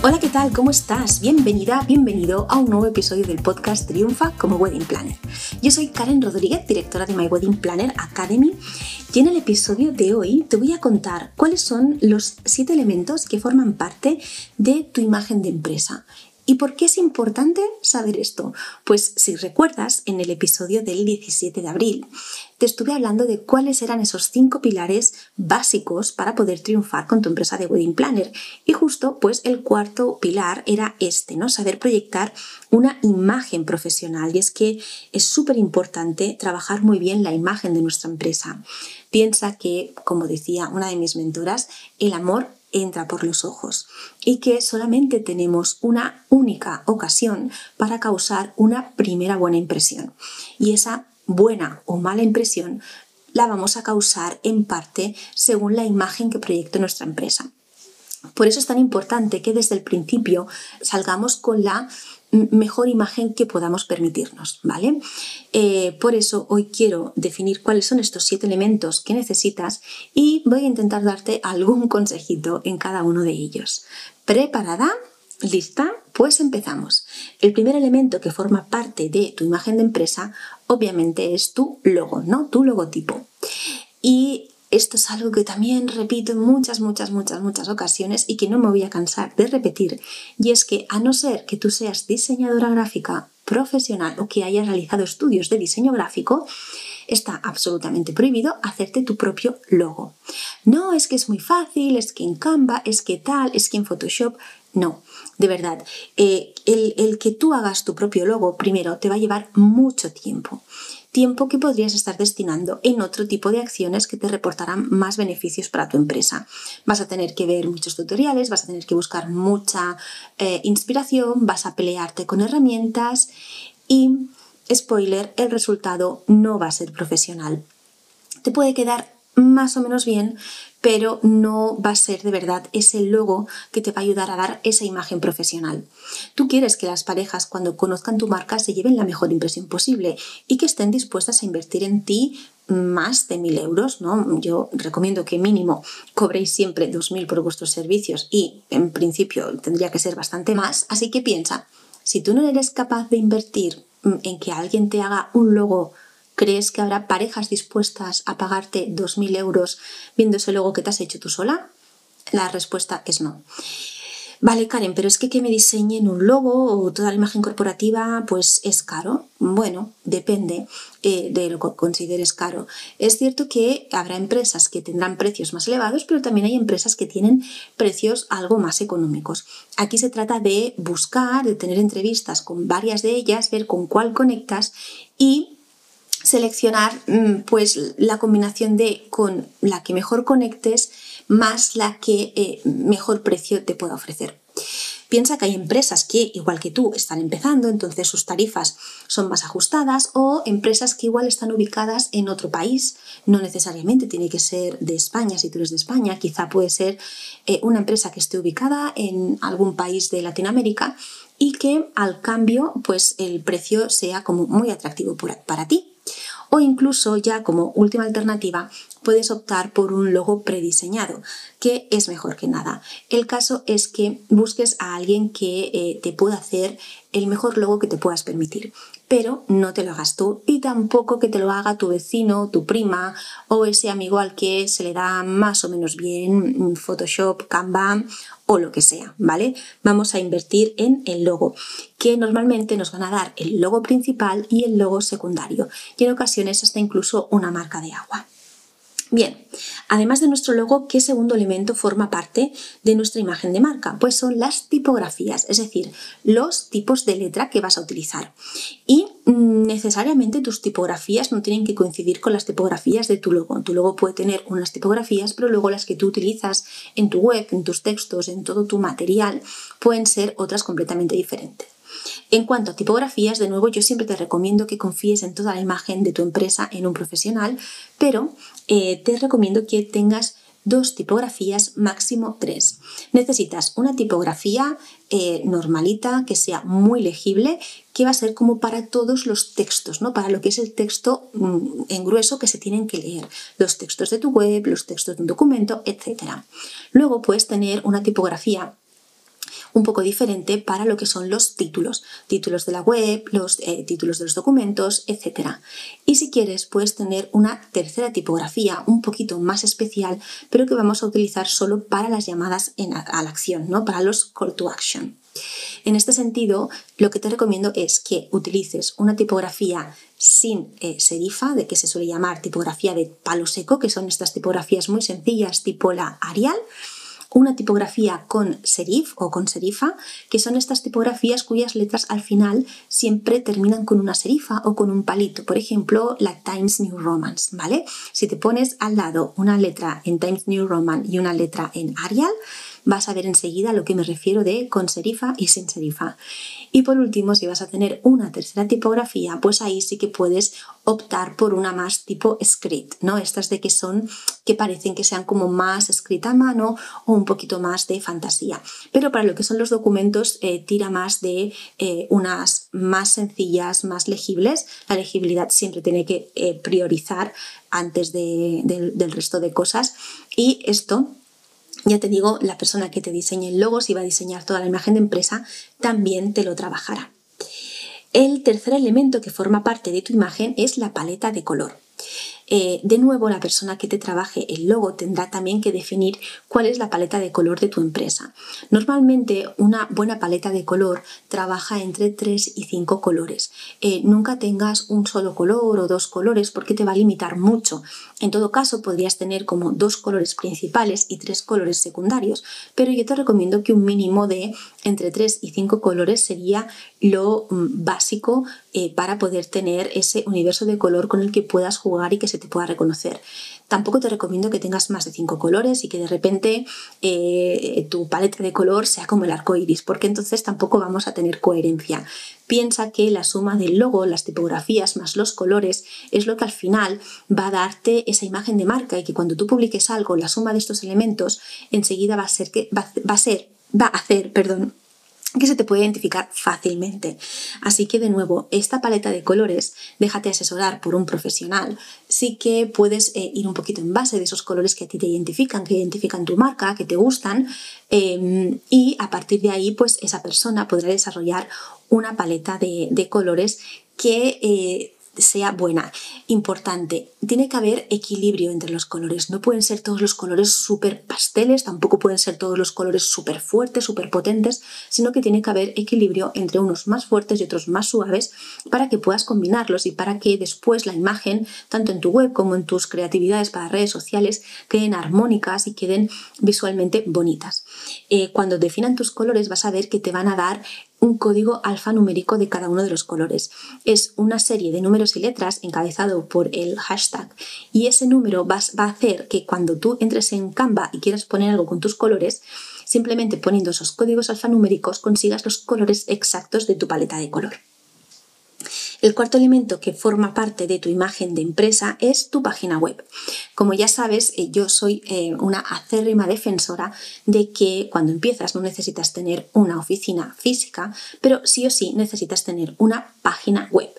Hola, ¿qué tal? ¿Cómo estás? Bienvenida, bienvenido a un nuevo episodio del podcast Triunfa como Wedding Planner. Yo soy Karen Rodríguez, directora de My Wedding Planner Academy, y en el episodio de hoy te voy a contar cuáles son los siete elementos que forman parte de tu imagen de empresa ¿Y por qué es importante saber esto? Pues si recuerdas, en el episodio del 17 de abril te estuve hablando de cuáles eran esos cinco pilares básicos para poder triunfar con tu empresa de wedding planner. Y justo, pues el cuarto pilar era este, ¿no? Saber proyectar una imagen profesional. Y es que es súper importante trabajar muy bien la imagen de nuestra empresa. Piensa que, como decía una de mis mentoras, el amor entra por los ojos y que solamente tenemos una única ocasión para causar una primera buena impresión. Y esa buena o mala impresión la vamos a causar en parte según la imagen que proyecte nuestra empresa. Por eso es tan importante que desde el principio salgamos con la mejor imagen que podamos permitirnos, ¿vale? Eh, por eso hoy quiero definir cuáles son estos siete elementos que necesitas y voy a intentar darte algún consejito en cada uno de ellos. ¿Preparada? ¿Lista? Pues empezamos. El primer elemento que forma parte de tu imagen de empresa obviamente es tu logo, ¿no? Tu logotipo. Y esto es algo que también repito en muchas, muchas, muchas, muchas ocasiones y que no me voy a cansar de repetir. Y es que a no ser que tú seas diseñadora gráfica profesional o que hayas realizado estudios de diseño gráfico, está absolutamente prohibido hacerte tu propio logo. No es que es muy fácil, es que en Canva, es que tal, es que en Photoshop. No, de verdad, eh, el, que tú hagas tu propio logo primero te va a llevar mucho tiempo tiempo que podrías estar destinando en otro tipo de acciones que te reportarán más beneficios para tu empresa. Vas a tener que ver muchos tutoriales, vas a tener que buscar mucha eh, inspiración, vas a pelearte con herramientas y, spoiler, el resultado no va a ser profesional. Te puede quedar más o menos bien, pero no va a ser de verdad ese logo que te va a ayudar a dar esa imagen profesional. Tú quieres que las parejas cuando conozcan tu marca se lleven la mejor impresión posible y que estén dispuestas a invertir en ti más de mil euros, ¿no? Yo recomiendo que mínimo cobréis siempre 2.000 por vuestros servicios y en principio tendría que ser bastante más, así que piensa, si tú no eres capaz de invertir en que alguien te haga un logo ¿Crees que habrá parejas dispuestas a pagarte 2.000 euros viendo ese logo que te has hecho tú sola? La respuesta es no. Vale, Karen, pero es que que me diseñen un logo o toda la imagen corporativa, pues es caro. Bueno, depende eh, de lo que consideres caro. Es cierto que habrá empresas que tendrán precios más elevados, pero también hay empresas que tienen precios algo más económicos. Aquí se trata de buscar, de tener entrevistas con varias de ellas, ver con cuál conectas y seleccionar mm, pues la combinación de con la que mejor conectes más la que eh, mejor precio te pueda ofrecer. Piensa que hay empresas que, igual que tú, están empezando, entonces sus tarifas son más ajustadas, o empresas que igual están ubicadas en otro país, no necesariamente tiene que ser de España, si tú eres de España, quizá puede ser eh, una empresa que esté ubicada en algún país de Latinoamérica y que al cambio, pues el precio sea como muy atractivo para ti o incluso ya como última alternativa puedes optar por un logo prediseñado, que es mejor que nada. El caso es que busques a alguien que eh, te pueda hacer el mejor logo que te puedas permitir, pero no te lo hagas tú y tampoco que te lo haga tu vecino, tu prima o ese amigo al que se le da más o menos bien Photoshop, Canva o lo que sea, ¿vale? Vamos a invertir en el logo, que normalmente nos van a dar el logo principal y el logo secundario, y en ocasiones hasta incluso una marca de agua. Bien, además de nuestro logo, ¿qué segundo elemento forma parte de nuestra imagen de marca? Pues son las tipografías, es decir, los tipos de letra que vas a utilizar. Y mm, necesariamente tus tipografías no tienen que coincidir con las tipografías de tu logo. Tu logo puede tener unas tipografías, pero luego las que tú utilizas en tu web, en tus textos, en todo tu material, pueden ser otras completamente diferentes. En cuanto a tipografías, de nuevo yo siempre te recomiendo que confíes en toda la imagen de tu empresa en un profesional, pero eh, te recomiendo que tengas dos tipografías, máximo tres. Necesitas una tipografía eh, normalita, que sea muy legible, que va a ser como para todos los textos, ¿no? Para lo que es el texto mm, en grueso que se tienen que leer, los textos de tu web, los textos de un documento, etc. Luego puedes tener una tipografía un poco diferente para lo que son los títulos, títulos de la web, los eh, títulos de los documentos, etc. Y si quieres, puedes tener una tercera tipografía un poquito más especial, pero que vamos a utilizar solo para las llamadas a, la acción, ¿no? para los call to action. En este sentido, lo que te recomiendo es que utilices una tipografía sin eh, serifa, de que se suele llamar tipografía de palo seco, que son estas tipografías muy sencillas tipo la Arial, una tipografía con serif o con serifa, que son estas tipografías cuyas letras al final siempre terminan con una serifa o con un palito. Por ejemplo, la Times New Roman, ¿vale? Si te pones al lado una letra en Times New Roman y una letra en Arial, vas a ver enseguida lo que me refiero de con serifa y sin serifa. Y por último, si vas a tener una tercera tipografía, pues ahí sí que puedes optar por una más tipo script, ¿no? Estas de que son, que parecen que sean como más escrita a mano o un poquito más de fantasía. Pero para lo que son los documentos, eh, tira más de eh, unas más sencillas, más legibles. La legibilidad siempre tiene que eh, priorizar antes del resto de cosas. Y esto ya te digo, la persona que te diseñe el logo, si va a diseñar toda la imagen de empresa, también te lo trabajará. El tercer elemento que forma parte de tu imagen es la paleta de color. Eh, de nuevo, la persona que te trabaje el logo tendrá también que definir cuál es la paleta de color de tu empresa. Normalmente, una buena paleta de color trabaja entre 3 y 5 colores. Eh, nunca tengas un solo color o dos colores porque te va a limitar mucho. En todo caso, podrías tener como dos colores principales y tres colores secundarios, pero yo te recomiendo que un mínimo de entre 3 y 5 colores sería lo mm, básico eh, para poder tener ese universo de color con el que puedas jugar y que se te pueda reconocer. Tampoco te recomiendo que tengas más de cinco colores y que de repente eh, tu paleta de color sea como el arco iris, porque entonces tampoco vamos a tener coherencia. Piensa que la suma del logo, las tipografías más los colores es lo que al final va a darte esa imagen de marca y que cuando tú publiques algo, la suma de estos elementos enseguida va a ser que va, va a ser va a hacer, perdón, que se te puede identificar fácilmente. Así que de nuevo, esta paleta de colores, déjate asesorar por un profesional. Sí que puedes eh, ir un poquito en base de esos colores que a ti te identifican, que identifican tu marca, que te gustan, em, y a partir de ahí, pues esa persona podrá desarrollar una paleta de, colores que eh, sea buena. Importante, tiene que haber equilibrio entre los colores. No pueden ser todos los colores súper pasteles, tampoco pueden ser todos los colores súper fuertes, súper potentes, sino que tiene que haber equilibrio entre unos más fuertes y otros más suaves para que puedas combinarlos y para que después la imagen, tanto en tu web como en tus creatividades para redes sociales, queden armónicas y queden visualmente bonitas. Eh, cuando definan tus colores vas a ver que te van a dar un código alfanumérico de cada uno de los colores. Es una serie de números y letras encabezado por el hashtag y ese número va, a hacer que cuando tú entres en Canva y quieras poner algo con tus colores, simplemente poniendo esos códigos alfanuméricos consigas los colores exactos de tu paleta de color. El cuarto elemento que forma parte de tu imagen de empresa es tu página web. Como ya sabes, eh, yo soy eh, una acérrima defensora de que cuando empiezas no necesitas tener una oficina física, pero sí o sí necesitas tener una página web.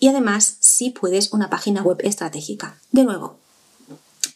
Y además, sí puedes una página web estratégica. De nuevo,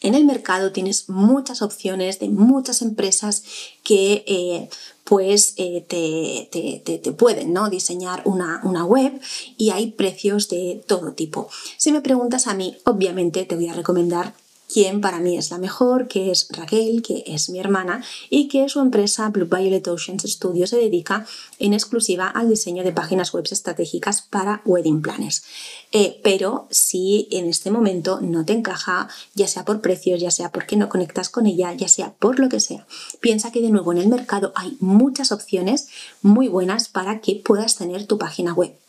en el mercado tienes muchas opciones de muchas empresas que eh, pues eh, te, pueden ¿no? diseñar una, una, web y hay precios de todo tipo. Si me preguntas a mí, obviamente te voy a recomendar quien para mí es la mejor, que es Raquel, que es mi hermana y que su empresa Blue Violet Oceans Studio se dedica en exclusiva al diseño de páginas web estratégicas para wedding planners. Eh, pero si en este momento no te encaja, ya sea por precios, ya sea porque no conectas con ella, ya sea por lo que sea, piensa que de nuevo en el mercado hay muchas opciones muy buenas para que puedas tener tu página web.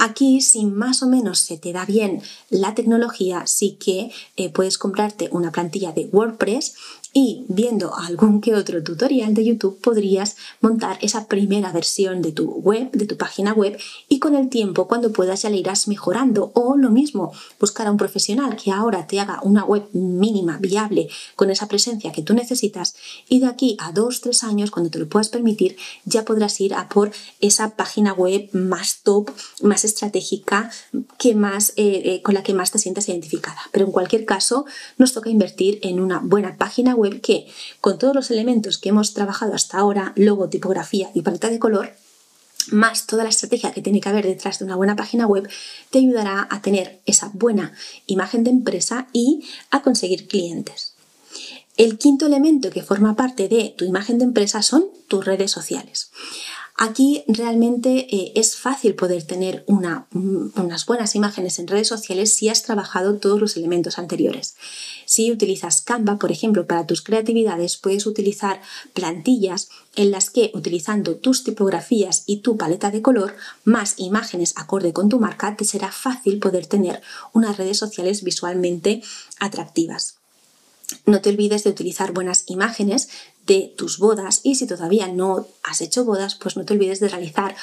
Aquí, si más o menos se te da bien la tecnología, sí que eh, puedes comprarte una plantilla de WordPress y viendo algún que otro tutorial de YouTube podrías montar esa primera versión de tu web, de tu página web y con el tiempo cuando puedas ya la irás mejorando o lo mismo, buscar a un profesional que ahora te haga una web mínima, viable, con esa presencia que tú necesitas y de aquí a dos, tres años cuando te lo puedas permitir ya podrás ir a por esa página web más top, más estratégica, que más, eh, eh, con la que más te sientas identificada. Pero en cualquier caso nos toca invertir en una buena página web que con todos los elementos que hemos trabajado hasta ahora, logo, tipografía y paleta de color, más toda la estrategia que tiene que haber detrás de una buena página web, te ayudará a tener esa buena imagen de empresa y a conseguir clientes. El quinto elemento que forma parte de tu imagen de empresa son tus redes sociales. Aquí realmente eh, es fácil poder tener mm, unas buenas imágenes en redes sociales si has trabajado todos los elementos anteriores. Si utilizas Canva, por ejemplo, para tus creatividades, puedes utilizar plantillas en las que utilizando tus tipografías y tu paleta de color, más imágenes acorde con tu marca, te será fácil poder tener unas redes sociales visualmente atractivas. No te olvides de utilizar buenas imágenes de tus bodas y si todavía no has hecho bodas, pues no te olvides de realizar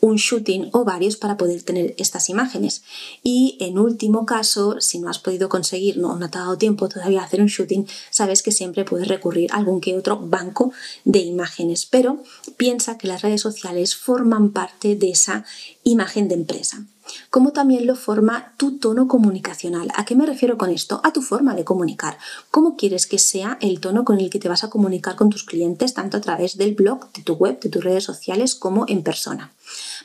un shooting o varios para poder tener estas imágenes. Y en último caso, si no has podido conseguir, no, no te ha dado tiempo todavía hacer un shooting, sabes que siempre puedes recurrir a algún que otro banco de imágenes. Pero piensa que las redes sociales forman parte de esa imagen de empresa como también lo forma tu tono comunicacional. ¿A qué me refiero con esto? A tu forma de comunicar. ¿Cómo quieres que sea el tono con el que te vas a comunicar con tus clientes, tanto a través del blog, de tu web, de tus redes sociales, como en persona?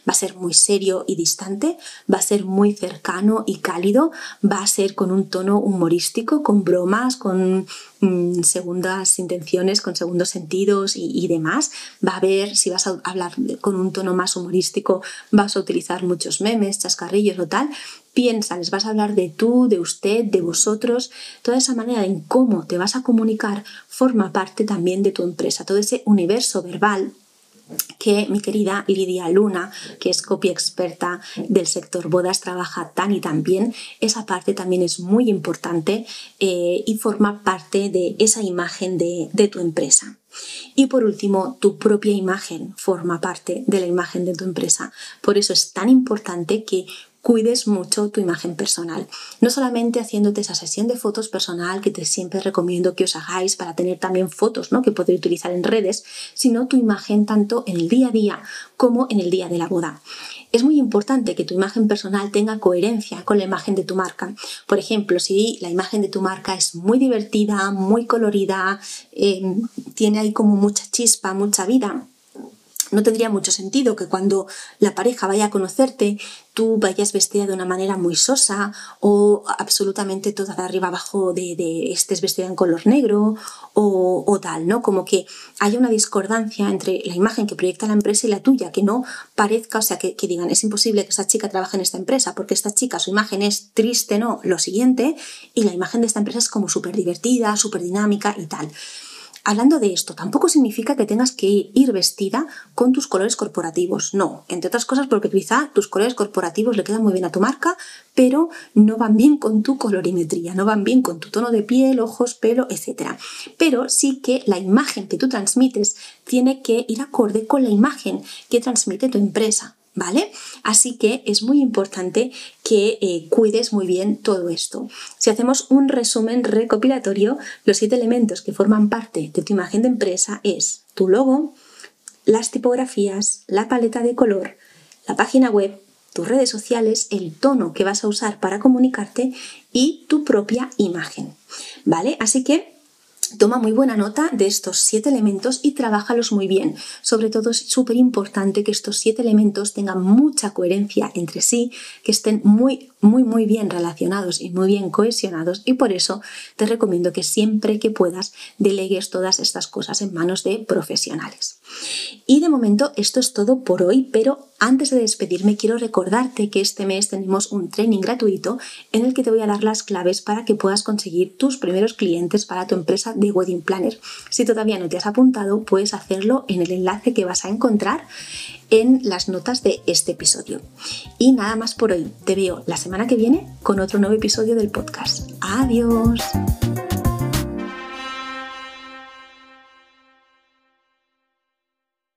Va a ser muy serio y distante, va a ser muy cercano y cálido, va a ser con un tono humorístico, con bromas, con mm, segundas intenciones, con segundos sentidos y, demás. Va a ver si vas a hablar con un tono más humorístico, vas a utilizar muchos memes, chascarrillos o tal. Piensa, les vas a hablar de tú, de usted, de vosotros. Toda esa manera en cómo te vas a comunicar forma parte también de tu empresa. Todo ese universo verbal que mi querida Lidia Luna, que es copia experta del sector bodas, trabaja tan y tan bien. Esa parte también es muy importante eh, y forma parte de esa imagen de, de tu empresa. Y por último, tu propia imagen forma parte de la imagen de tu empresa. Por eso es tan importante que cuides mucho tu imagen personal. No solamente haciéndote esa sesión de fotos personal que te siempre recomiendo que os hagáis para tener también fotos ¿no? que podéis utilizar en redes, sino tu imagen tanto en el día a día como en el día de la boda. Es muy importante que tu imagen personal tenga coherencia con la imagen de tu marca. Por ejemplo, si la imagen de tu marca es muy divertida, muy colorida, eh, tiene ahí como mucha chispa, mucha vida, no tendría mucho sentido que cuando la pareja vaya a conocerte tú vayas vestida de una manera muy sosa o absolutamente toda de arriba abajo de, de estés vestida en color negro o, tal, ¿no? Como que haya una discordancia entre la imagen que proyecta la empresa y la tuya, que no parezca, o sea, que, que digan, es imposible que esta chica trabaje en esta empresa porque esta chica, su imagen es triste, ¿no? Lo siguiente, y la imagen de esta empresa es como súper divertida, súper dinámica y tal. Hablando de esto, tampoco significa que tengas que ir vestida con tus colores corporativos, no, entre otras cosas porque quizá tus colores corporativos le quedan muy bien a tu marca, pero no van bien con tu colorimetría, no van bien con tu tono de piel, ojos, pelo, etc. Pero sí que la imagen que tú transmites tiene que ir acorde con la imagen que transmite tu empresa. ¿Vale? Así que es muy importante que eh, cuides muy bien todo esto. Si hacemos un resumen recopilatorio, los siete elementos que forman parte de tu imagen de empresa es tu logo, las tipografías, la paleta de color, la página web, tus redes sociales, el tono que vas a usar para comunicarte y tu propia imagen, ¿vale? Así que Toma muy buena nota de estos siete elementos y trabájalos muy bien. Sobre todo es súper importante que estos siete elementos tengan mucha coherencia entre sí, que estén muy, muy, muy bien relacionados y muy bien cohesionados y por eso te recomiendo que siempre que puedas delegues todas estas cosas en manos de profesionales. Y de momento esto es todo por hoy, pero antes de despedirme quiero recordarte que este mes tenemos un training gratuito en el que te voy a dar las claves para que puedas conseguir tus primeros clientes para tu empresa de Wedding Planner. Si todavía no te has apuntado, puedes hacerlo en el enlace que vas a encontrar en las notas de este episodio. Y nada más por hoy. Te veo la semana que viene con otro nuevo episodio del podcast. Adiós.